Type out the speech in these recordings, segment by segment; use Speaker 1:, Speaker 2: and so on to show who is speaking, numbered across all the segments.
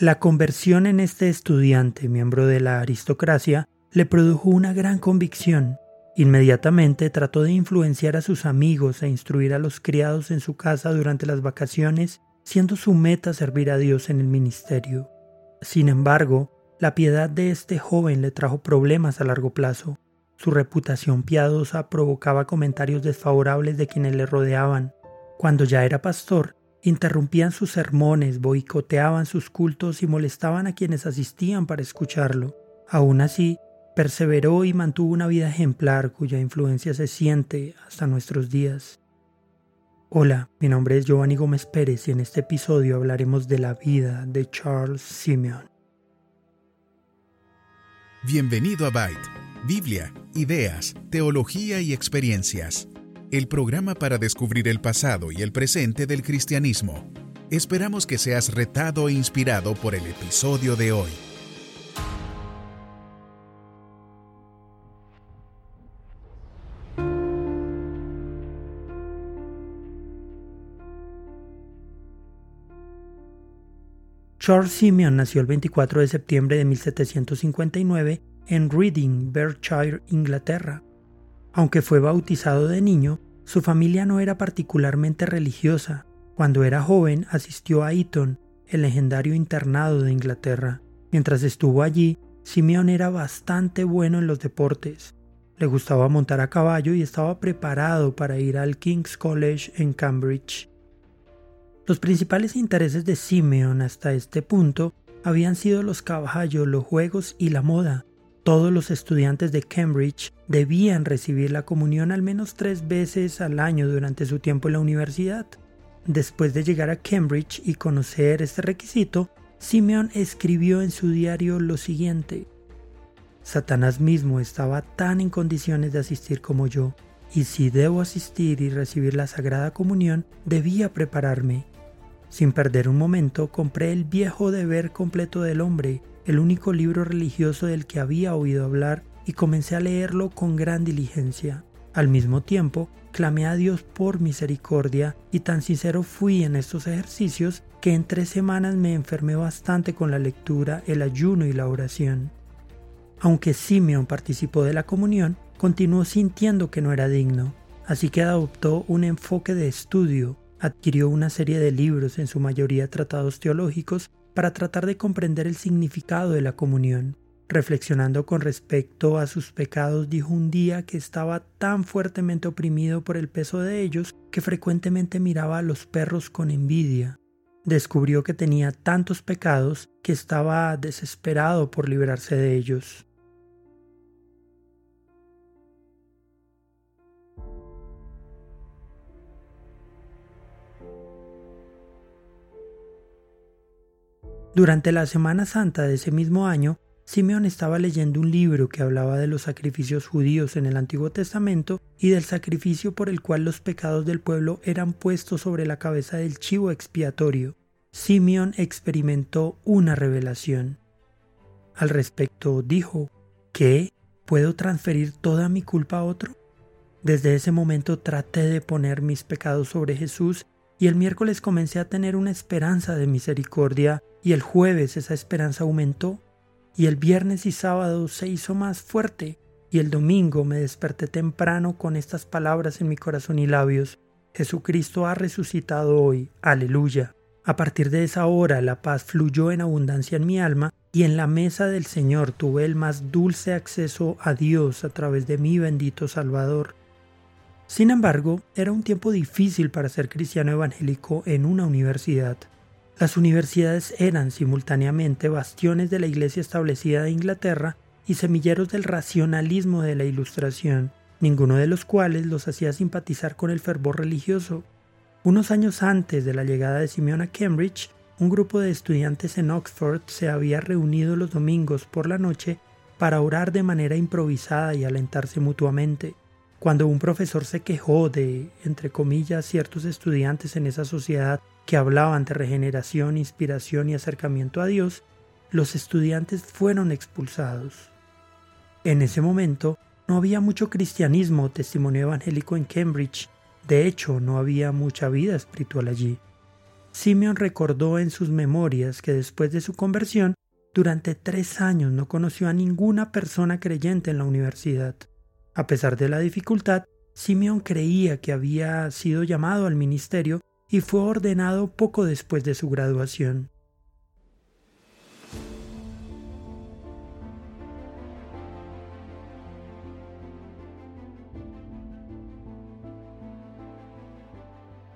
Speaker 1: La conversión en este estudiante, miembro de la aristocracia, le produjo una gran convicción. Inmediatamente trató de influenciar a sus amigos e instruir a los criados en su casa durante las vacaciones, siendo su meta servir a Dios en el ministerio. Sin embargo, la piedad de este joven le trajo problemas a largo plazo. Su reputación piadosa provocaba comentarios desfavorables de quienes le rodeaban. Cuando ya era pastor, interrumpían sus sermones, boicoteaban sus cultos y molestaban a quienes asistían para escucharlo. Aún así, perseveró y mantuvo una vida ejemplar cuya influencia se siente hasta nuestros días. Hola, mi nombre es Giovanni Gómez Pérez y en este episodio hablaremos de la vida de Charles Simeon.
Speaker 2: Bienvenido a Byte, Biblia, ideas, teología y experiencias. El programa para descubrir el pasado y el presente del cristianismo. Esperamos que seas retado e inspirado por el episodio de hoy.
Speaker 1: Charles Simeon nació el 24 de septiembre de 1759 en Reading, Berkshire, Inglaterra. Aunque fue bautizado de niño, su familia no era particularmente religiosa. Cuando era joven asistió a Eton, el legendario internado de Inglaterra. Mientras estuvo allí, Simeon era bastante bueno en los deportes. Le gustaba montar a caballo y estaba preparado para ir al King's College en Cambridge. Los principales intereses de Simeon hasta este punto habían sido los caballos, los juegos y la moda. Todos los estudiantes de Cambridge debían recibir la comunión al menos tres veces al año durante su tiempo en la universidad. Después de llegar a Cambridge y conocer este requisito, Simeon escribió en su diario lo siguiente. Satanás mismo estaba tan en condiciones de asistir como yo, y si debo asistir y recibir la Sagrada Comunión, debía prepararme sin perder un momento, compré el viejo deber completo del hombre, el único libro religioso del que había oído hablar, y comencé a leerlo con gran diligencia. Al mismo tiempo, clamé a Dios por misericordia y tan sincero fui en estos ejercicios que en tres semanas me enfermé bastante con la lectura, el ayuno y la oración. Aunque Simeon participó de la comunión, continuó sintiendo que no era digno, así que adoptó un enfoque de estudio, adquirió una serie de libros, en su mayoría tratados teológicos, para tratar de comprender el significado de la comunión. Reflexionando con respecto a sus pecados, dijo un día que estaba tan fuertemente oprimido por el peso de ellos que frecuentemente miraba a los perros con envidia. Descubrió que tenía tantos pecados que estaba desesperado por librarse de ellos. Durante la Semana Santa de ese mismo año, Simeón estaba leyendo un libro que hablaba de los sacrificios judíos en el Antiguo Testamento y del sacrificio por el cual los pecados del pueblo eran puestos sobre la cabeza del chivo expiatorio. Simeón experimentó una revelación. Al respecto dijo, ¿qué? ¿Puedo transferir toda mi culpa a otro? Desde ese momento traté de poner mis pecados sobre Jesús y el miércoles comencé a tener una esperanza de misericordia y el jueves esa esperanza aumentó, y el viernes y sábado se hizo más fuerte, y el domingo me desperté temprano con estas palabras en mi corazón y labios. Jesucristo ha resucitado hoy. Aleluya. A partir de esa hora la paz fluyó en abundancia en mi alma y en la mesa del Señor tuve el más dulce acceso a Dios a través de mi bendito Salvador. Sin embargo, era un tiempo difícil para ser cristiano evangélico en una universidad. Las universidades eran simultáneamente bastiones de la Iglesia establecida de Inglaterra y semilleros del racionalismo de la Ilustración, ninguno de los cuales los hacía simpatizar con el fervor religioso. Unos años antes de la llegada de Simeón a Cambridge, un grupo de estudiantes en Oxford se había reunido los domingos por la noche para orar de manera improvisada y alentarse mutuamente. Cuando un profesor se quejó de, entre comillas, ciertos estudiantes en esa sociedad que hablaban de regeneración, inspiración y acercamiento a Dios, los estudiantes fueron expulsados. En ese momento no había mucho cristianismo o testimonio evangélico en Cambridge, de hecho no había mucha vida espiritual allí. Simeon recordó en sus memorias que después de su conversión, durante tres años no conoció a ninguna persona creyente en la universidad. A pesar de la dificultad, Simeon creía que había sido llamado al ministerio y fue ordenado poco después de su graduación.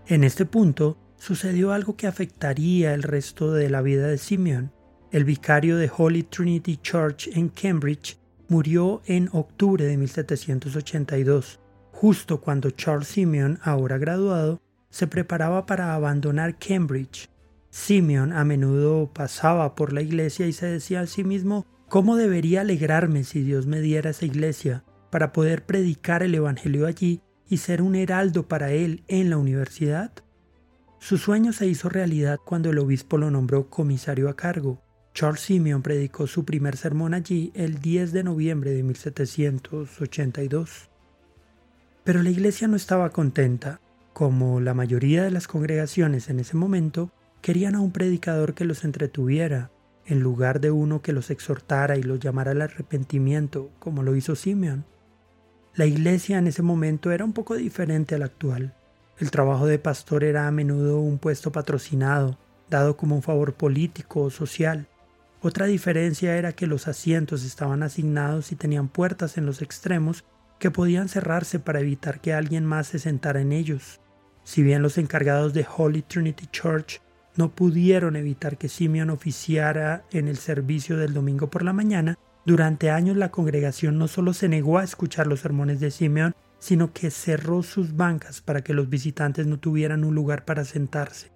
Speaker 1: En este punto sucedió algo que afectaría el resto de la vida de Simeon. El vicario de Holy Trinity Church en Cambridge murió en octubre de 1782, justo cuando Charles Simeon, ahora graduado, se preparaba para abandonar Cambridge. Simeon a menudo pasaba por la iglesia y se decía a sí mismo cómo debería alegrarme si Dios me diera esa iglesia para poder predicar el Evangelio allí y ser un heraldo para él en la universidad. Su sueño se hizo realidad cuando el obispo lo nombró comisario a cargo. Charles Simeon predicó su primer sermón allí el 10 de noviembre de 1782. Pero la iglesia no estaba contenta. Como la mayoría de las congregaciones en ese momento, querían a un predicador que los entretuviera, en lugar de uno que los exhortara y los llamara al arrepentimiento, como lo hizo Simeon. La iglesia en ese momento era un poco diferente a la actual. El trabajo de pastor era a menudo un puesto patrocinado, dado como un favor político o social. Otra diferencia era que los asientos estaban asignados y tenían puertas en los extremos que podían cerrarse para evitar que alguien más se sentara en ellos. Si bien los encargados de Holy Trinity Church no pudieron evitar que Simeon oficiara en el servicio del domingo por la mañana, durante años la congregación no solo se negó a escuchar los sermones de Simeon, sino que cerró sus bancas para que los visitantes no tuvieran un lugar para sentarse.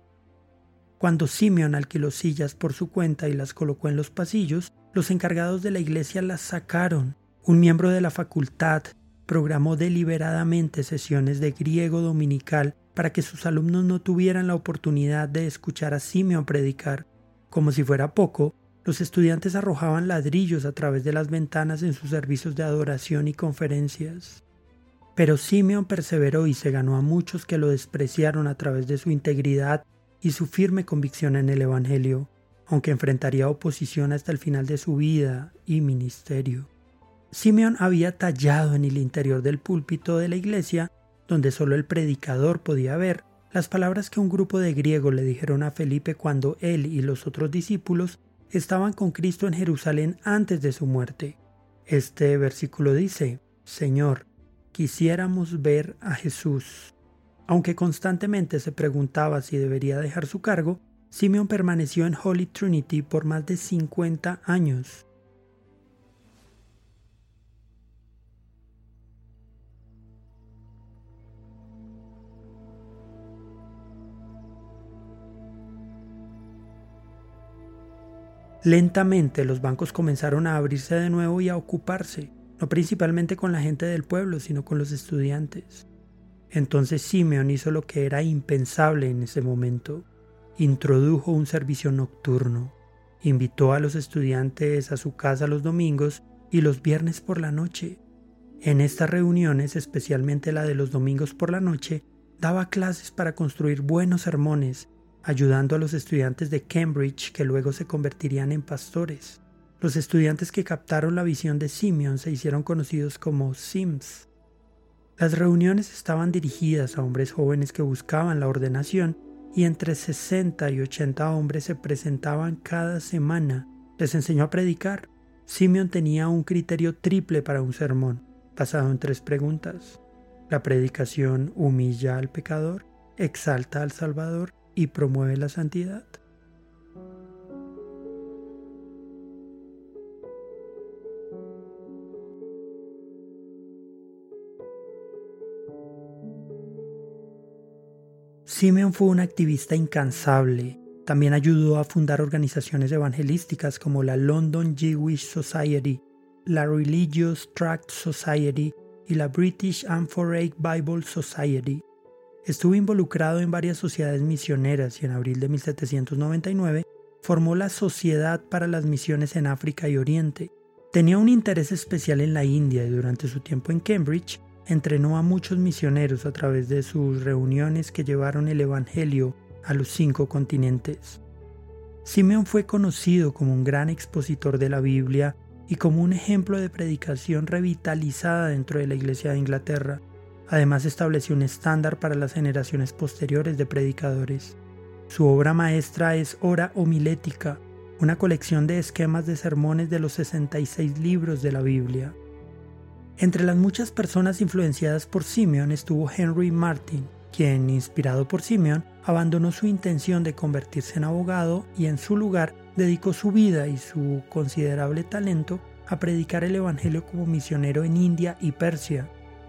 Speaker 1: Cuando Simeon alquiló sillas por su cuenta y las colocó en los pasillos, los encargados de la iglesia las sacaron. Un miembro de la facultad programó deliberadamente sesiones de griego dominical para que sus alumnos no tuvieran la oportunidad de escuchar a Simeon predicar. Como si fuera poco, los estudiantes arrojaban ladrillos a través de las ventanas en sus servicios de adoración y conferencias. Pero Simeon perseveró y se ganó a muchos que lo despreciaron a través de su integridad y su firme convicción en el Evangelio, aunque enfrentaría oposición hasta el final de su vida y ministerio. Simeon había tallado en el interior del púlpito de la iglesia donde solo el predicador podía ver, las palabras que un grupo de griegos le dijeron a Felipe cuando él y los otros discípulos estaban con Cristo en Jerusalén antes de su muerte. Este versículo dice, Señor, quisiéramos ver a Jesús. Aunque constantemente se preguntaba si debería dejar su cargo, Simeón permaneció en Holy Trinity por más de 50 años. Lentamente los bancos comenzaron a abrirse de nuevo y a ocuparse, no principalmente con la gente del pueblo, sino con los estudiantes. Entonces Simeon hizo lo que era impensable en ese momento. Introdujo un servicio nocturno. Invitó a los estudiantes a su casa los domingos y los viernes por la noche. En estas reuniones, especialmente la de los domingos por la noche, daba clases para construir buenos sermones ayudando a los estudiantes de Cambridge que luego se convertirían en pastores. Los estudiantes que captaron la visión de Simeon se hicieron conocidos como Sims. Las reuniones estaban dirigidas a hombres jóvenes que buscaban la ordenación y entre 60 y 80 hombres se presentaban cada semana. Les enseñó a predicar. Simeon tenía un criterio triple para un sermón, basado en tres preguntas. La predicación humilla al pecador, exalta al Salvador y promueve la santidad. Simeon fue un activista incansable. También ayudó a fundar organizaciones evangelísticas como la London Jewish Society, la Religious Tract Society y la British Amphorae Bible Society. Estuvo involucrado en varias sociedades misioneras y en abril de 1799 formó la Sociedad para las Misiones en África y Oriente. Tenía un interés especial en la India y durante su tiempo en Cambridge entrenó a muchos misioneros a través de sus reuniones que llevaron el Evangelio a los cinco continentes. Simeón fue conocido como un gran expositor de la Biblia y como un ejemplo de predicación revitalizada dentro de la Iglesia de Inglaterra. Además estableció un estándar para las generaciones posteriores de predicadores. Su obra maestra es Hora Homilética, una colección de esquemas de sermones de los 66 libros de la Biblia. Entre las muchas personas influenciadas por Simeon estuvo Henry Martin, quien, inspirado por Simeon, abandonó su intención de convertirse en abogado y en su lugar dedicó su vida y su considerable talento a predicar el Evangelio como misionero en India y Persia.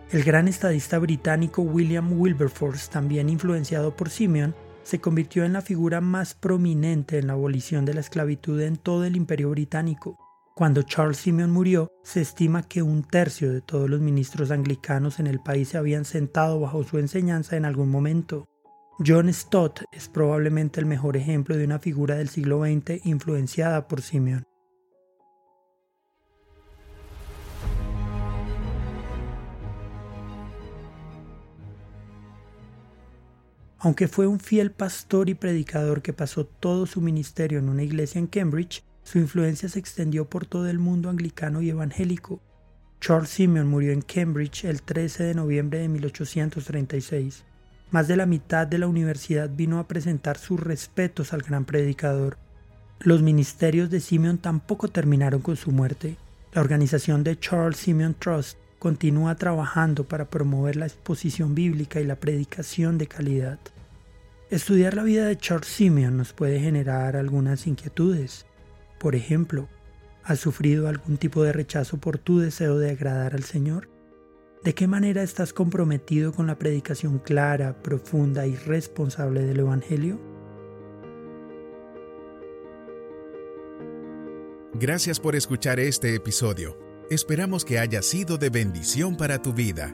Speaker 1: El gran estadista británico William Wilberforce, también influenciado por Simeon, se convirtió en la figura más prominente en la abolición de la esclavitud en todo el imperio británico. Cuando Charles Simeon murió, se estima que un tercio de todos los ministros anglicanos en el país se habían sentado bajo su enseñanza en algún momento. John Stott es probablemente el mejor ejemplo de una figura del siglo XX influenciada por Simeon. Aunque fue un fiel pastor y predicador que pasó todo su ministerio en una iglesia en Cambridge, su influencia se extendió por todo el mundo anglicano y evangélico. Charles Simeon murió en Cambridge el 13 de noviembre de 1836. Más de la mitad de la universidad vino a presentar sus respetos al gran predicador. Los ministerios de Simeon tampoco terminaron con su muerte. La organización de Charles Simeon Trust continúa trabajando para promover la exposición bíblica y la predicación de calidad. Estudiar la vida de Charles Simeon nos puede generar algunas inquietudes. Por ejemplo, ¿has sufrido algún tipo de rechazo por tu deseo de agradar al Señor? ¿De qué manera estás comprometido con la predicación clara, profunda y responsable del Evangelio?
Speaker 2: Gracias por escuchar este episodio. Esperamos que haya sido de bendición para tu vida.